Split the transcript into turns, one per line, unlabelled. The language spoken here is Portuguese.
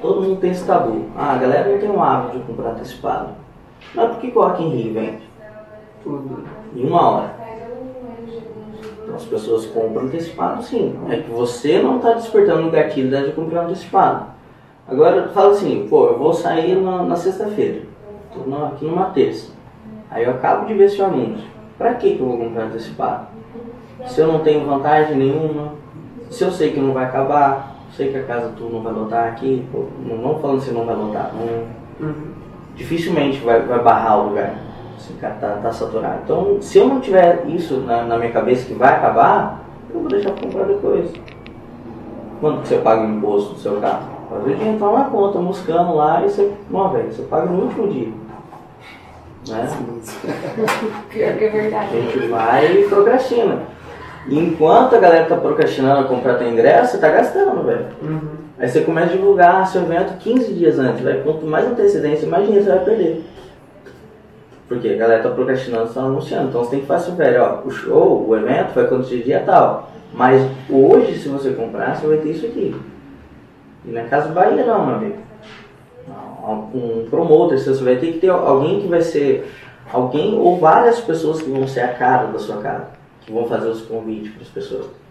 todo mundo tem esse tabu. Ah, a galera não tem um hábito de comprar antecipado. Mas por que o Rock in Rio vende?
Tudo.
Em uma hora. Então as pessoas compram antecipado sim. É que você não está despertando o gatilho de comprar antecipado. Agora fala assim, pô, eu vou sair na, na sexta-feira. Estou aqui numa terça. Aí eu acabo de ver esse anúncio. Pra que, que eu vou comprar antecipado? Se eu não tenho vantagem nenhuma, se eu sei que não vai acabar, sei que a casa tu não vai lotar aqui, pô, não falando se não vai lotar, não,
Uhum.
dificilmente vai, vai barrar o lugar. Assim, cara, tá, tá saturado. Então, se eu não tiver isso na, na minha cabeça que vai acabar, eu vou deixar pra comprar depois. Quando que você paga o imposto do seu carro? Às vezes entra na conta, buscando lá e você, uma vez, você paga no último dia. Né?
Pior que é
A
verdade.
gente vai e procrastina. E enquanto a galera tá procrastinando a comprar teu ingresso, você tá gastando, velho.
Uhum.
Aí você começa a divulgar seu evento 15 dias antes, velho. Quanto mais antecedência, mais dinheiro você vai perder. Porque a galera tá procrastinando, tá anunciando. Então você tem que fazer, velho, ó, o show, o evento vai acontecer dia tal. Mas hoje, se você comprar, você vai ter isso aqui. E na Casa Bahia não, meu amigo. Um promoter, você vai ter que ter alguém que vai ser. Alguém ou várias pessoas que vão ser a cara da sua casa. Vão fazer os convites para as pessoas.